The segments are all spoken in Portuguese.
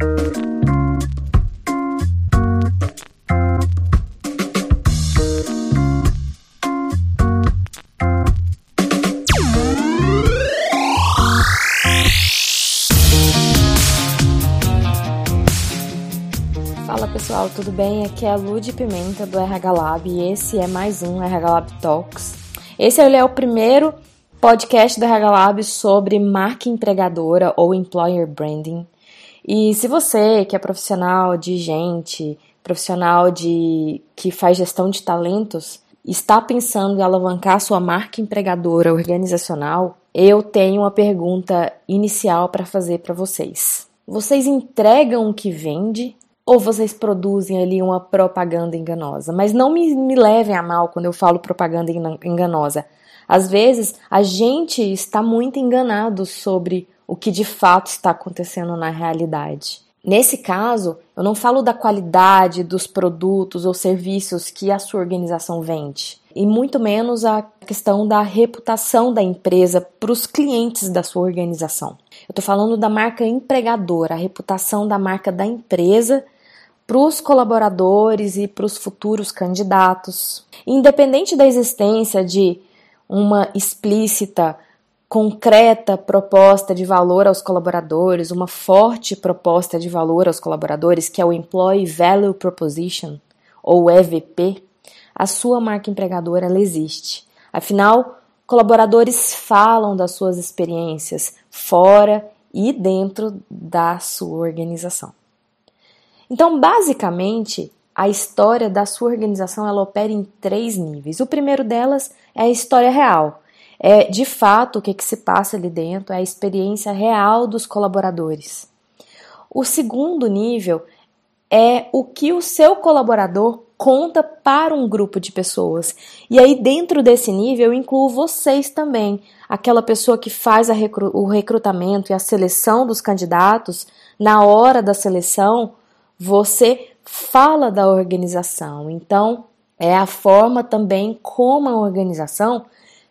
Fala pessoal, tudo bem? Aqui é a Lud Pimenta do RH Lab e esse é mais um RH Lab Talks. Esse é o primeiro podcast do RH Lab sobre marca empregadora ou employer branding. E se você que é profissional de gente, profissional de que faz gestão de talentos, está pensando em alavancar sua marca empregadora organizacional, eu tenho uma pergunta inicial para fazer para vocês. Vocês entregam o que vende ou vocês produzem ali uma propaganda enganosa? Mas não me, me levem a mal quando eu falo propaganda enganosa. Às vezes a gente está muito enganado sobre o que de fato está acontecendo na realidade. Nesse caso, eu não falo da qualidade dos produtos ou serviços que a sua organização vende, e muito menos a questão da reputação da empresa para os clientes da sua organização. Eu estou falando da marca empregadora, a reputação da marca da empresa para os colaboradores e para os futuros candidatos. Independente da existência de uma explícita, concreta proposta de valor aos colaboradores, uma forte proposta de valor aos colaboradores, que é o Employee Value Proposition, ou EVP, a sua marca empregadora ela existe. Afinal, colaboradores falam das suas experiências fora e dentro da sua organização. Então, basicamente, a história da sua organização ela opera em três níveis. O primeiro delas é a história real. É de fato o que, que se passa ali dentro, é a experiência real dos colaboradores. O segundo nível é o que o seu colaborador conta para um grupo de pessoas. E aí, dentro desse nível, eu incluo vocês também, aquela pessoa que faz recru o recrutamento e a seleção dos candidatos. Na hora da seleção, você fala da organização. Então, é a forma também como a organização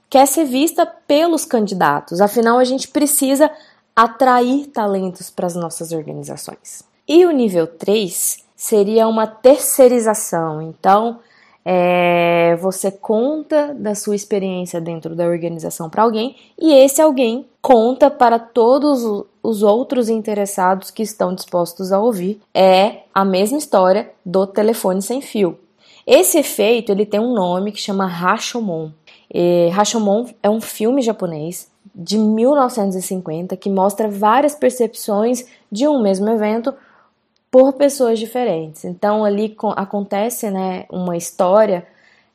quer ser vista pelos candidatos. Afinal, a gente precisa atrair talentos para as nossas organizações. E o nível 3 seria uma terceirização. Então, é, você conta da sua experiência dentro da organização para alguém e esse alguém conta para todos os outros interessados que estão dispostos a ouvir. É a mesma história do telefone sem fio. Esse efeito ele tem um nome que chama Rashomon. E Rashomon é um filme japonês de 1950 que mostra várias percepções de um mesmo evento por pessoas diferentes. Então ali acontece né, uma história,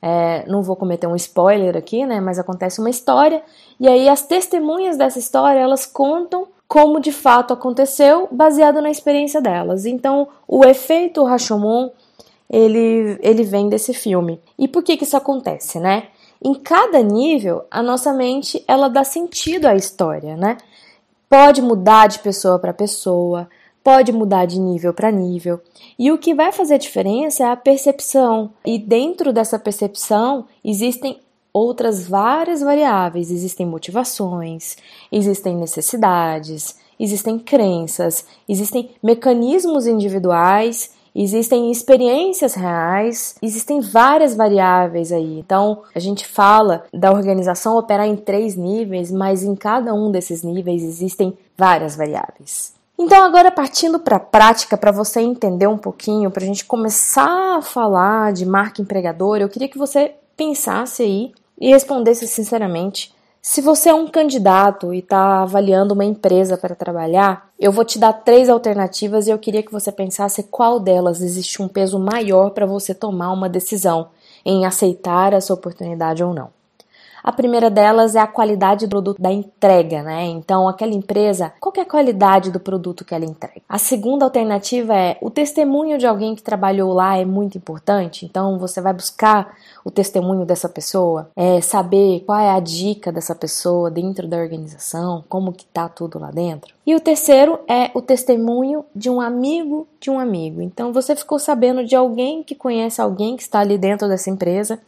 é, não vou cometer um spoiler aqui, né, mas acontece uma história e aí as testemunhas dessa história elas contam como de fato aconteceu, baseado na experiência delas. Então o efeito Rashomon ele, ele vem desse filme. E por que que isso acontece, né? Em cada nível, a nossa mente ela dá sentido à história, né? Pode mudar de pessoa para pessoa, pode mudar de nível para nível. E o que vai fazer diferença é a percepção. E dentro dessa percepção existem outras várias variáveis. Existem motivações, existem necessidades, existem crenças, existem mecanismos individuais, existem experiências reais, existem várias variáveis aí. Então, a gente fala da organização operar em três níveis, mas em cada um desses níveis existem várias variáveis. Então, agora partindo para a prática, para você entender um pouquinho, para a gente começar a falar de marca empregadora, eu queria que você pensasse aí e respondesse sinceramente. Se você é um candidato e está avaliando uma empresa para trabalhar, eu vou te dar três alternativas e eu queria que você pensasse qual delas existe um peso maior para você tomar uma decisão em aceitar essa oportunidade ou não. A primeira delas é a qualidade do produto da entrega, né? Então, aquela empresa, qual é a qualidade do produto que ela entrega? A segunda alternativa é o testemunho de alguém que trabalhou lá é muito importante. Então, você vai buscar o testemunho dessa pessoa, é saber qual é a dica dessa pessoa dentro da organização, como que tá tudo lá dentro. E o terceiro é o testemunho de um amigo de um amigo. Então, você ficou sabendo de alguém que conhece alguém que está ali dentro dessa empresa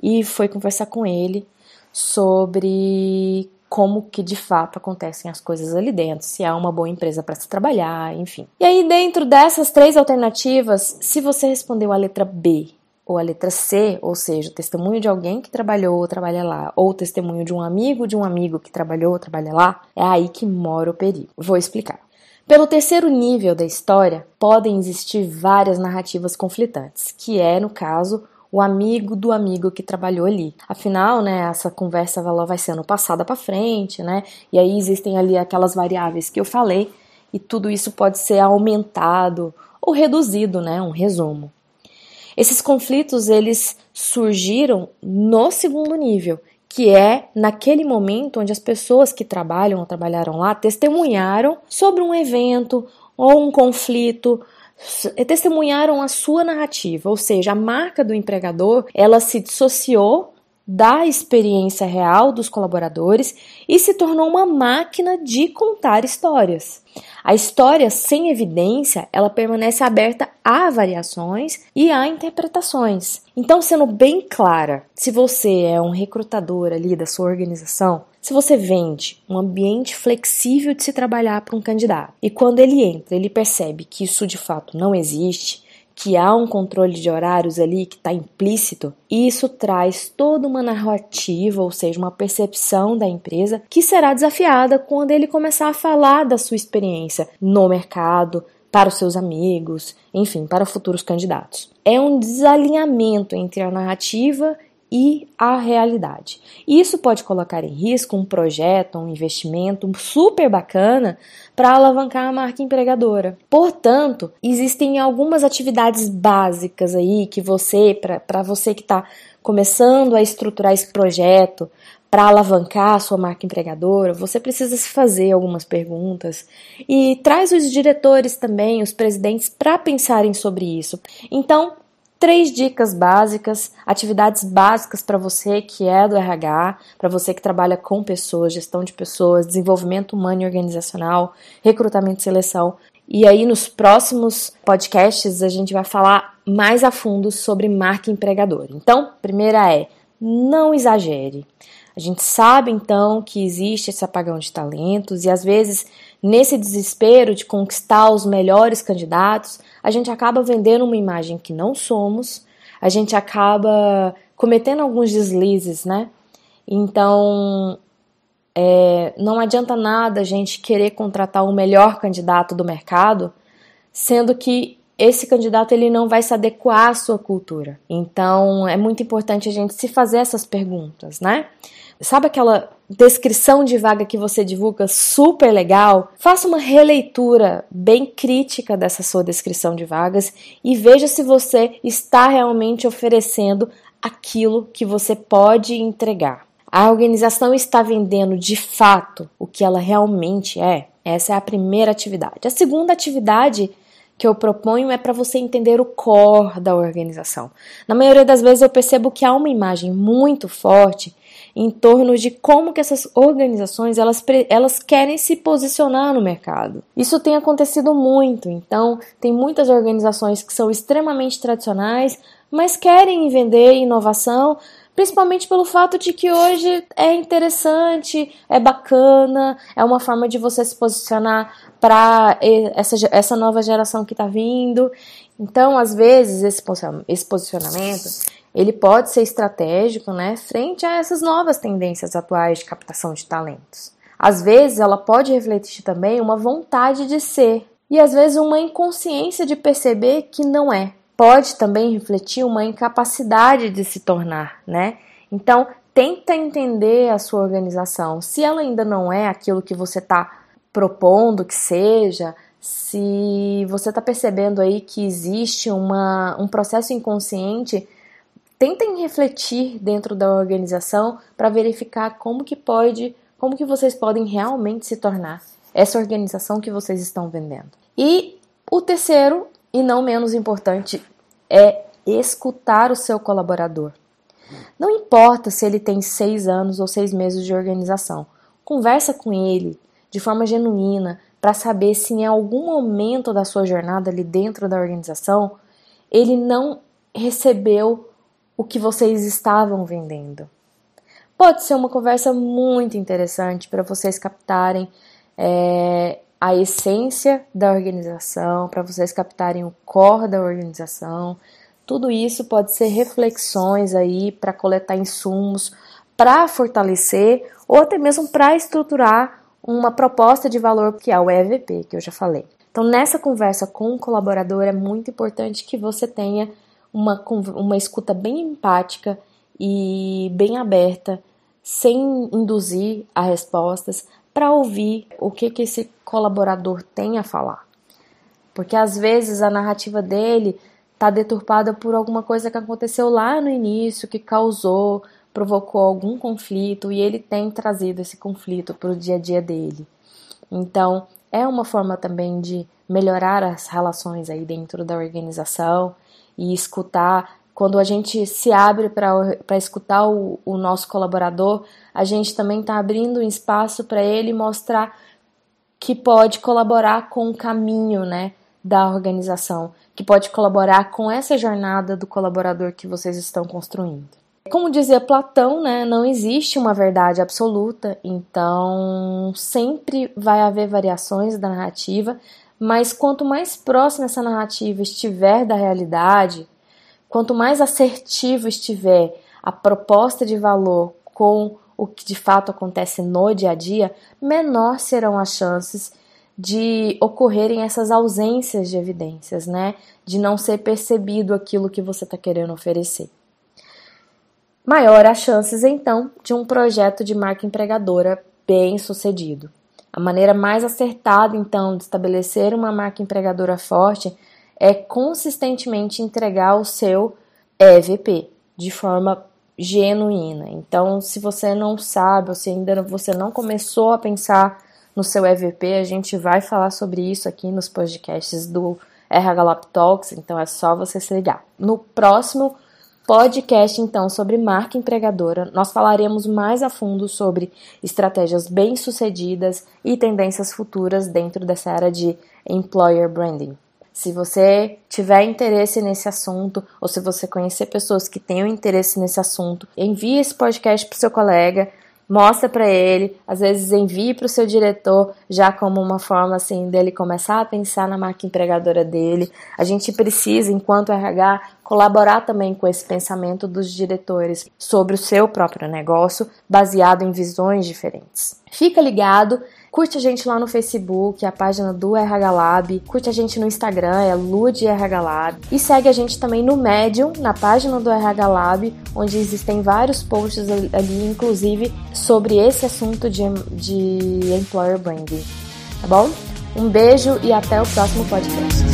e foi conversar com ele sobre como que de fato acontecem as coisas ali dentro, se é uma boa empresa para se trabalhar, enfim. E aí, dentro dessas três alternativas, se você respondeu a letra B ou a letra C, ou seja, testemunho de alguém que trabalhou ou trabalha lá, ou testemunho de um amigo de um amigo que trabalhou ou trabalha lá, é aí que mora o perigo. Vou explicar. Pelo terceiro nível da história, podem existir várias narrativas conflitantes, que é, no caso, o amigo do amigo que trabalhou ali. Afinal, né, essa conversa ela vai sendo passada para frente, né? E aí existem ali aquelas variáveis que eu falei e tudo isso pode ser aumentado ou reduzido, né? Um resumo. Esses conflitos eles surgiram no segundo nível que é naquele momento onde as pessoas que trabalham ou trabalharam lá testemunharam sobre um evento ou um conflito, testemunharam a sua narrativa, ou seja, a marca do empregador, ela se dissociou da experiência real dos colaboradores e se tornou uma máquina de contar histórias. A história sem evidência, ela permanece aberta a variações e a interpretações. Então, sendo bem clara, se você é um recrutador ali da sua organização, se você vende um ambiente flexível de se trabalhar para um candidato e quando ele entra, ele percebe que isso de fato não existe, que há um controle de horários ali que está implícito, isso traz toda uma narrativa, ou seja, uma percepção da empresa que será desafiada quando ele começar a falar da sua experiência no mercado, para os seus amigos, enfim, para futuros candidatos. É um desalinhamento entre a narrativa e a realidade. Isso pode colocar em risco um projeto, um investimento super bacana para alavancar a marca empregadora. Portanto, existem algumas atividades básicas aí que você, para você que está começando a estruturar esse projeto, para alavancar a sua marca empregadora, você precisa se fazer algumas perguntas e traz os diretores também, os presidentes, para pensarem sobre isso. Então, três dicas básicas, atividades básicas para você que é do RH, para você que trabalha com pessoas, gestão de pessoas, desenvolvimento humano e organizacional, recrutamento e seleção. E aí nos próximos podcasts a gente vai falar mais a fundo sobre marca empregadora. Então, primeira é: não exagere. A gente sabe então que existe esse apagão de talentos e às vezes nesse desespero de conquistar os melhores candidatos, a gente acaba vendendo uma imagem que não somos, a gente acaba cometendo alguns deslizes, né? Então, é, não adianta nada a gente querer contratar o melhor candidato do mercado, sendo que esse candidato ele não vai se adequar à sua cultura. Então, é muito importante a gente se fazer essas perguntas, né? Sabe aquela descrição de vaga que você divulga super legal? Faça uma releitura bem crítica dessa sua descrição de vagas e veja se você está realmente oferecendo aquilo que você pode entregar. A organização está vendendo de fato o que ela realmente é? Essa é a primeira atividade. A segunda atividade que eu proponho é para você entender o core da organização. Na maioria das vezes eu percebo que há uma imagem muito forte em torno de como que essas organizações elas, elas querem se posicionar no mercado. Isso tem acontecido muito, então tem muitas organizações que são extremamente tradicionais, mas querem vender inovação, principalmente pelo fato de que hoje é interessante, é bacana, é uma forma de você se posicionar para essa, essa nova geração que está vindo. Então, às vezes, esse, posicionamento ele pode ser estratégico, né, frente a essas novas tendências atuais de captação de talentos. Às vezes, ela pode refletir também uma vontade de ser e às vezes uma inconsciência de perceber que não é. Pode também refletir uma incapacidade de se tornar, né? Então, tenta entender a sua organização. Se ela ainda não é aquilo que você está propondo que seja, se você está percebendo aí que existe uma, um processo inconsciente tentem refletir dentro da organização para verificar como que pode, como que vocês podem realmente se tornar essa organização que vocês estão vendendo. E o terceiro, e não menos importante, é escutar o seu colaborador. Não importa se ele tem seis anos ou seis meses de organização, conversa com ele de forma genuína para saber se em algum momento da sua jornada ali dentro da organização ele não recebeu o que vocês estavam vendendo. Pode ser uma conversa muito interessante para vocês captarem é, a essência da organização, para vocês captarem o core da organização. Tudo isso pode ser reflexões aí para coletar insumos, para fortalecer ou até mesmo para estruturar uma proposta de valor que é o EVP, que eu já falei. Então, nessa conversa com o colaborador, é muito importante que você tenha uma, uma escuta bem empática e bem aberta, sem induzir a respostas, para ouvir o que, que esse colaborador tem a falar. Porque às vezes a narrativa dele está deturpada por alguma coisa que aconteceu lá no início, que causou, provocou algum conflito e ele tem trazido esse conflito para o dia a dia dele. Então, é uma forma também de melhorar as relações aí dentro da organização e escutar. Quando a gente se abre para escutar o, o nosso colaborador, a gente também está abrindo um espaço para ele mostrar que pode colaborar com o caminho né, da organização, que pode colaborar com essa jornada do colaborador que vocês estão construindo. Como dizia Platão, né, não existe uma verdade absoluta, então sempre vai haver variações da narrativa, mas quanto mais próxima essa narrativa estiver da realidade, quanto mais assertivo estiver a proposta de valor com o que de fato acontece no dia a dia, menor serão as chances de ocorrerem essas ausências de evidências, né? De não ser percebido aquilo que você está querendo oferecer maior as chances então de um projeto de marca empregadora bem sucedido. A maneira mais acertada então de estabelecer uma marca empregadora forte é consistentemente entregar o seu EVP de forma genuína. Então, se você não sabe, ou se ainda você não começou a pensar no seu EVP, a gente vai falar sobre isso aqui nos podcasts do RH Lab Talks, então é só você se ligar. No próximo podcast, então, sobre marca empregadora, nós falaremos mais a fundo sobre estratégias bem-sucedidas e tendências futuras dentro dessa área de employer branding. Se você tiver interesse nesse assunto, ou se você conhecer pessoas que tenham interesse nesse assunto, envie esse podcast para seu colega, mostra para ele, às vezes envie para o seu diretor, já como uma forma assim dele começar a pensar na marca empregadora dele. A gente precisa, enquanto RH, colaborar também com esse pensamento dos diretores sobre o seu próprio negócio, baseado em visões diferentes. Fica ligado Curte a gente lá no Facebook, a página do RH Lab. Curte a gente no Instagram, é RH Lab. E segue a gente também no Medium, na página do RH Lab, onde existem vários posts ali, inclusive sobre esse assunto de, de employer branding. Tá bom? Um beijo e até o próximo podcast.